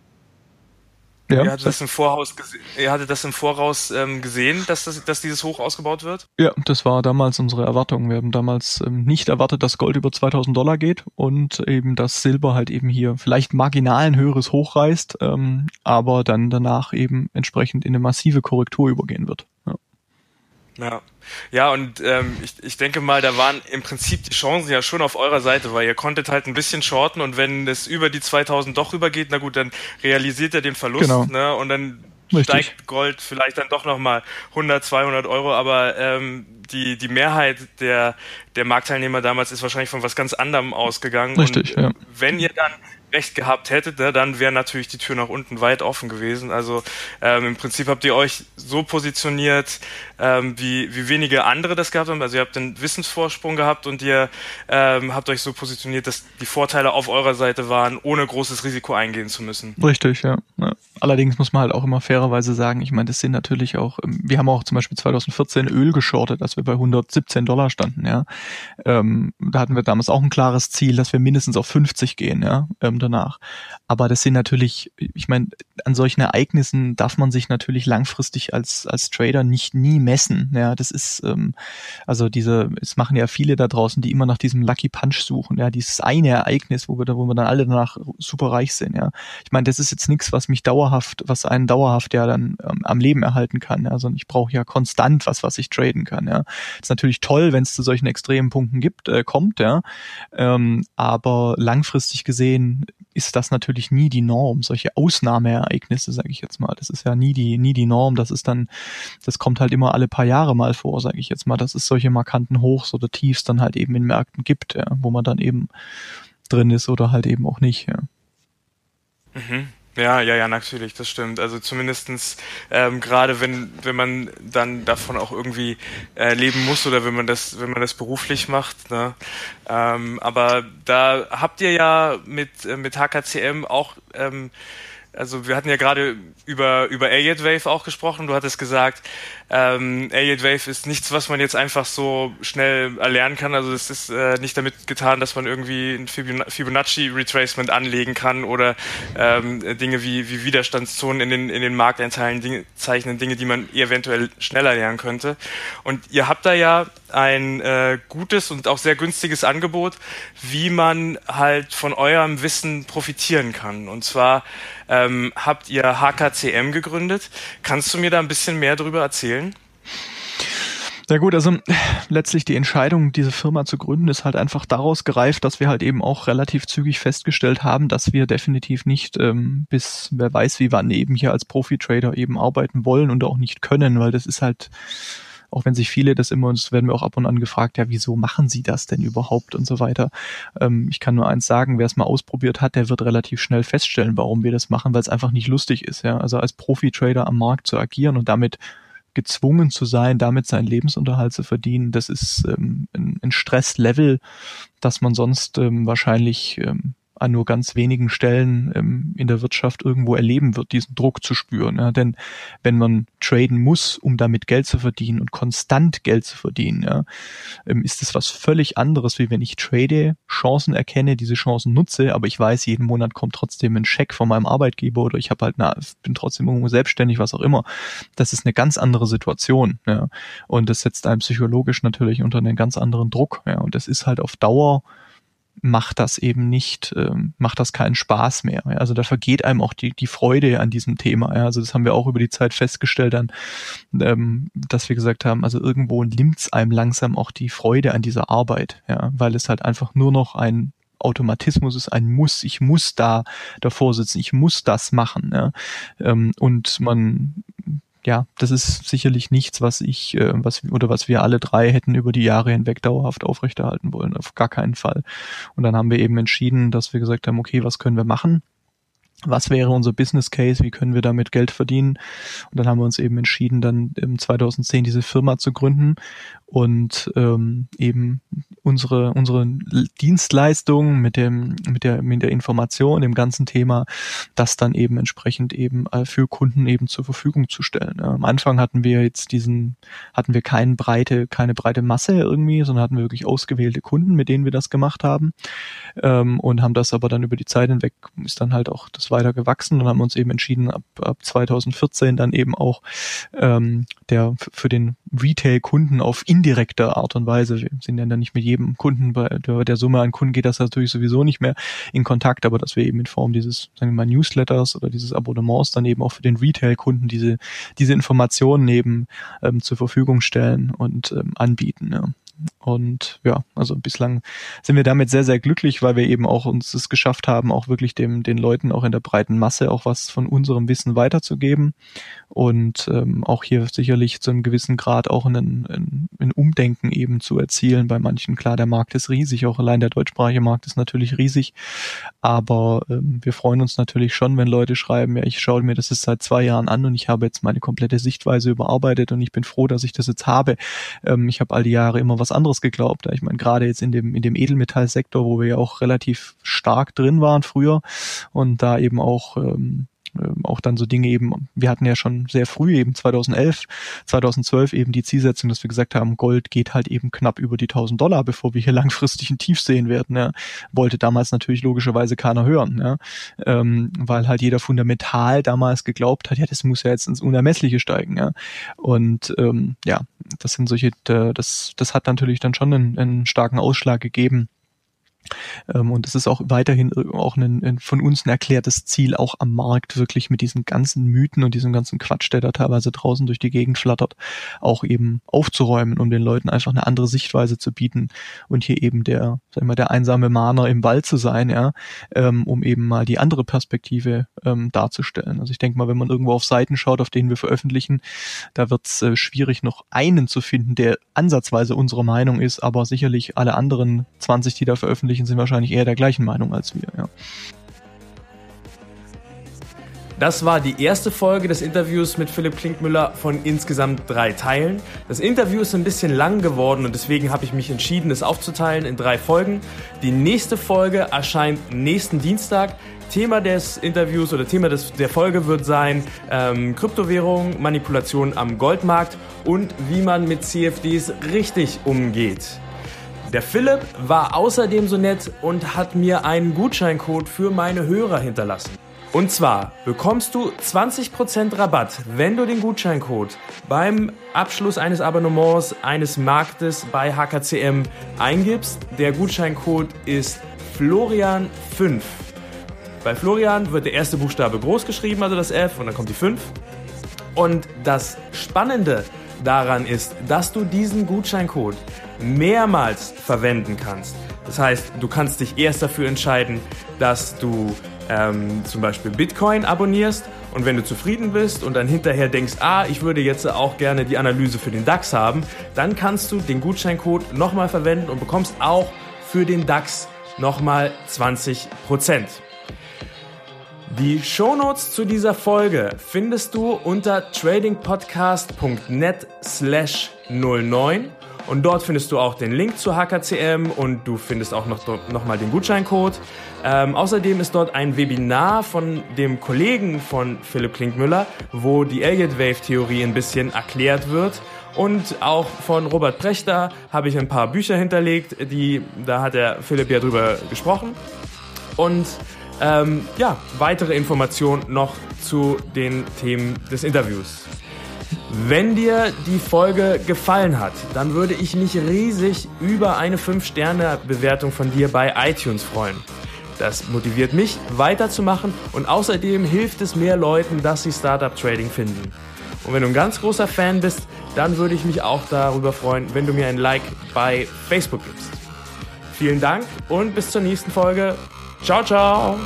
ja, ihr hattet das im Voraus, ihr hattet das im Voraus ähm, gesehen, dass, das, dass dieses Hoch ausgebaut wird? Ja, das war damals unsere Erwartung. Wir haben damals ähm, nicht erwartet, dass Gold über 2000 Dollar geht und eben, dass Silber halt eben hier vielleicht marginal ein höheres Hoch reißt, ähm, aber dann danach eben entsprechend in eine massive Korrektur übergehen wird. Ja. Ja, und ähm, ich, ich denke mal, da waren im Prinzip die Chancen ja schon auf eurer Seite, weil ihr konntet halt ein bisschen shorten und wenn es über die 2000 doch rübergeht, na gut, dann realisiert ihr den Verlust genau. ne, und dann Richtig. steigt Gold vielleicht dann doch nochmal 100, 200 Euro, aber ähm, die, die Mehrheit der, der Marktteilnehmer damals ist wahrscheinlich von was ganz anderem ausgegangen. Richtig, und, ja. Wenn ihr dann recht gehabt hättet, ne, dann wäre natürlich die Tür nach unten weit offen gewesen. Also ähm, im Prinzip habt ihr euch so positioniert, ähm, wie, wie wenige andere das gehabt haben. Also ihr habt den Wissensvorsprung gehabt und ihr ähm, habt euch so positioniert, dass die Vorteile auf eurer Seite waren, ohne großes Risiko eingehen zu müssen. Richtig, ja. ja. Allerdings muss man halt auch immer fairerweise sagen, ich meine, das sind natürlich auch, ähm, wir haben auch zum Beispiel 2014 Öl geschortet, als wir bei 117 Dollar standen, ja. Ähm, da hatten wir damals auch ein klares Ziel, dass wir mindestens auf 50 gehen, ja. Ähm, danach. Aber das sind natürlich, ich meine, an solchen Ereignissen darf man sich natürlich langfristig als, als Trader nicht nie messen. Ja, das ist, ähm, also diese, es machen ja viele da draußen, die immer nach diesem Lucky Punch suchen, ja, dieses eine Ereignis, wo wir da, wo wir dann alle danach super reich sind, ja. Ich meine, das ist jetzt nichts, was mich dauerhaft, was einen dauerhaft ja dann ähm, am Leben erhalten kann. Also ich brauche ja konstant was, was ich traden kann, ja. ist natürlich toll, wenn es zu solchen extremen Punkten gibt, äh, kommt, ja. Ähm, aber langfristig gesehen ist das natürlich nie die Norm. Solche Ausnahmeereignisse, sage ich jetzt mal, das ist ja nie die nie die Norm. Das ist dann, das kommt halt immer alle paar Jahre mal vor, sage ich jetzt mal, dass es solche markanten Hochs oder Tiefs dann halt eben in Märkten gibt, ja, wo man dann eben drin ist oder halt eben auch nicht. Ja. Mhm. Ja, ja, ja, natürlich, das stimmt. Also zumindestens ähm, gerade wenn wenn man dann davon auch irgendwie äh, leben muss oder wenn man das wenn man das beruflich macht. Ne? Ähm, aber da habt ihr ja mit äh, mit HKCM auch ähm, also wir hatten ja gerade über, über Elliott Wave auch gesprochen. Du hattest gesagt, ähm, Elliott Wave ist nichts, was man jetzt einfach so schnell erlernen kann. Also es ist äh, nicht damit getan, dass man irgendwie ein Fibonacci Retracement anlegen kann oder ähm, Dinge wie, wie Widerstandszonen in den, in den Markteinteilen Dinge, zeichnen, Dinge, die man eventuell schneller lernen könnte. Und ihr habt da ja ein äh, gutes und auch sehr günstiges Angebot, wie man halt von eurem Wissen profitieren kann. Und zwar ähm, habt ihr HKCM gegründet. Kannst du mir da ein bisschen mehr darüber erzählen? Ja gut, also letztlich die Entscheidung, diese Firma zu gründen, ist halt einfach daraus gereift, dass wir halt eben auch relativ zügig festgestellt haben, dass wir definitiv nicht ähm, bis wer weiß wie wann eben hier als Profi-Trader eben arbeiten wollen und auch nicht können, weil das ist halt auch wenn sich viele das immer, und das werden wir auch ab und an gefragt, ja, wieso machen sie das denn überhaupt und so weiter. Ähm, ich kann nur eins sagen, wer es mal ausprobiert hat, der wird relativ schnell feststellen, warum wir das machen, weil es einfach nicht lustig ist. Ja? Also als Profi-Trader am Markt zu agieren und damit gezwungen zu sein, damit seinen Lebensunterhalt zu verdienen, das ist ähm, ein, ein Stresslevel, das man sonst ähm, wahrscheinlich ähm, an nur ganz wenigen Stellen ähm, in der Wirtschaft irgendwo erleben wird, diesen Druck zu spüren. Ja? Denn wenn man traden muss, um damit Geld zu verdienen und konstant Geld zu verdienen, ja, ähm, ist das was völlig anderes, wie wenn ich trade, Chancen erkenne, diese Chancen nutze, aber ich weiß, jeden Monat kommt trotzdem ein Scheck von meinem Arbeitgeber oder ich habe halt, na, bin trotzdem irgendwo selbstständig, was auch immer. Das ist eine ganz andere Situation. Ja? Und das setzt einem psychologisch natürlich unter einen ganz anderen Druck. Ja? Und das ist halt auf Dauer macht das eben nicht, ähm, macht das keinen Spaß mehr. Ja? Also da vergeht einem auch die, die Freude an diesem Thema. Ja? Also das haben wir auch über die Zeit festgestellt, dann, ähm, dass wir gesagt haben, also irgendwo nimmt's einem langsam auch die Freude an dieser Arbeit, ja? weil es halt einfach nur noch ein Automatismus ist ein Muss. Ich muss da davor sitzen. Ich muss das machen. Ja? Ähm, und man ja, das ist sicherlich nichts, was ich, äh, was oder was wir alle drei hätten über die Jahre hinweg dauerhaft aufrechterhalten wollen. Auf gar keinen Fall. Und dann haben wir eben entschieden, dass wir gesagt haben, okay, was können wir machen? was wäre unser Business Case, wie können wir damit Geld verdienen. Und dann haben wir uns eben entschieden, dann im 2010 diese Firma zu gründen und ähm, eben unsere unsere Dienstleistung mit dem mit der mit der Information dem ganzen Thema das dann eben entsprechend eben äh, für Kunden eben zur Verfügung zu stellen. Am Anfang hatten wir jetzt diesen hatten wir keine breite keine breite Masse irgendwie, sondern hatten wir wirklich ausgewählte Kunden, mit denen wir das gemacht haben ähm, und haben das aber dann über die Zeit hinweg ist dann halt auch das weiter gewachsen und haben uns eben entschieden ab ab 2014 dann eben auch ähm, der für den Retail Kunden auf indirekter Art und Weise. Wir sind ja dann nicht mit jedem Kunden bei der Summe an Kunden geht das natürlich sowieso nicht mehr in Kontakt, aber dass wir eben in Form dieses, sagen wir mal, Newsletters oder dieses Abonnements dann eben auch für den Retail-Kunden diese, diese Informationen eben ähm, zur Verfügung stellen und ähm, anbieten. Ja. Und ja, also bislang sind wir damit sehr, sehr glücklich, weil wir eben auch uns es geschafft haben, auch wirklich dem, den Leuten auch in der breiten Masse auch was von unserem Wissen weiterzugeben und ähm, auch hier sicherlich zu einem gewissen Grad auch ein, ein, ein Umdenken eben zu erzielen. Bei manchen, klar, der Markt ist riesig, auch allein der deutschsprachige Markt ist natürlich riesig, aber ähm, wir freuen uns natürlich schon, wenn Leute schreiben, ja, ich schaue mir das jetzt seit zwei Jahren an und ich habe jetzt meine komplette Sichtweise überarbeitet und ich bin froh, dass ich das jetzt habe. Ähm, ich habe all die Jahre immer was anderes geglaubt. Ich meine, gerade jetzt in dem, in dem Edelmetallsektor, wo wir ja auch relativ stark drin waren früher und da eben auch ähm, auch dann so Dinge eben, wir hatten ja schon sehr früh eben 2011, 2012 eben die Zielsetzung, dass wir gesagt haben, Gold geht halt eben knapp über die 1000 Dollar, bevor wir hier langfristig ein Tief sehen werden. Ja. Wollte damals natürlich logischerweise keiner hören, ja. ähm, weil halt jeder fundamental damals geglaubt hat, ja, das muss ja jetzt ins Unermessliche steigen. Ja. Und ähm, ja, das sind solche, das, das hat natürlich dann schon einen, einen starken Ausschlag gegeben ähm, und es ist auch weiterhin auch ein, ein, von uns ein erklärtes Ziel, auch am Markt wirklich mit diesen ganzen Mythen und diesem ganzen Quatsch, der da teilweise draußen durch die Gegend flattert, auch eben aufzuräumen, um den Leuten einfach eine andere Sichtweise zu bieten und hier eben der, sag ich mal, der einsame Mahner im Wald zu sein, ja, ähm, um eben mal die andere Perspektive ähm, darzustellen. Also ich denke mal, wenn man irgendwo auf Seiten schaut, auf denen wir veröffentlichen, da wird es äh, schwierig, noch einen zu finden, der ansatzweise unsere Meinung ist, aber sicherlich alle anderen 20, die da veröffentlichen, Jugendlichen sind wahrscheinlich eher der gleichen Meinung als wir. Ja. Das war die erste Folge des Interviews mit Philipp Klinkmüller von insgesamt drei Teilen. Das Interview ist ein bisschen lang geworden und deswegen habe ich mich entschieden, es aufzuteilen in drei Folgen. Die nächste Folge erscheint nächsten Dienstag. Thema des Interviews oder Thema des, der Folge wird sein ähm, Kryptowährung, Manipulation am Goldmarkt und wie man mit CFDs richtig umgeht. Der Philipp war außerdem so nett und hat mir einen Gutscheincode für meine Hörer hinterlassen. Und zwar bekommst du 20% Rabatt, wenn du den Gutscheincode beim Abschluss eines Abonnements eines Marktes bei HKCM eingibst. Der Gutscheincode ist Florian5. Bei Florian wird der erste Buchstabe groß geschrieben, also das F, und dann kommt die 5. Und das Spannende daran ist, dass du diesen Gutscheincode mehrmals verwenden kannst. Das heißt, du kannst dich erst dafür entscheiden, dass du ähm, zum Beispiel Bitcoin abonnierst und wenn du zufrieden bist und dann hinterher denkst, ah, ich würde jetzt auch gerne die Analyse für den DAX haben, dann kannst du den Gutscheincode nochmal verwenden und bekommst auch für den DAX nochmal 20%. Die Shownotes zu dieser Folge findest du unter tradingpodcast.net slash 09 und dort findest du auch den Link zu HKCM und du findest auch noch, noch mal den Gutscheincode. Ähm, außerdem ist dort ein Webinar von dem Kollegen von Philipp Klinkmüller, wo die Elliott-Wave-Theorie ein bisschen erklärt wird. Und auch von Robert Prechter habe ich ein paar Bücher hinterlegt, die, da hat der Philipp ja drüber gesprochen. Und ähm, ja, weitere Informationen noch zu den Themen des Interviews. Wenn dir die Folge gefallen hat, dann würde ich mich riesig über eine 5-Sterne-Bewertung von dir bei iTunes freuen. Das motiviert mich weiterzumachen und außerdem hilft es mehr Leuten, dass sie Startup Trading finden. Und wenn du ein ganz großer Fan bist, dann würde ich mich auch darüber freuen, wenn du mir ein Like bei Facebook gibst. Vielen Dank und bis zur nächsten Folge. Ciao, ciao!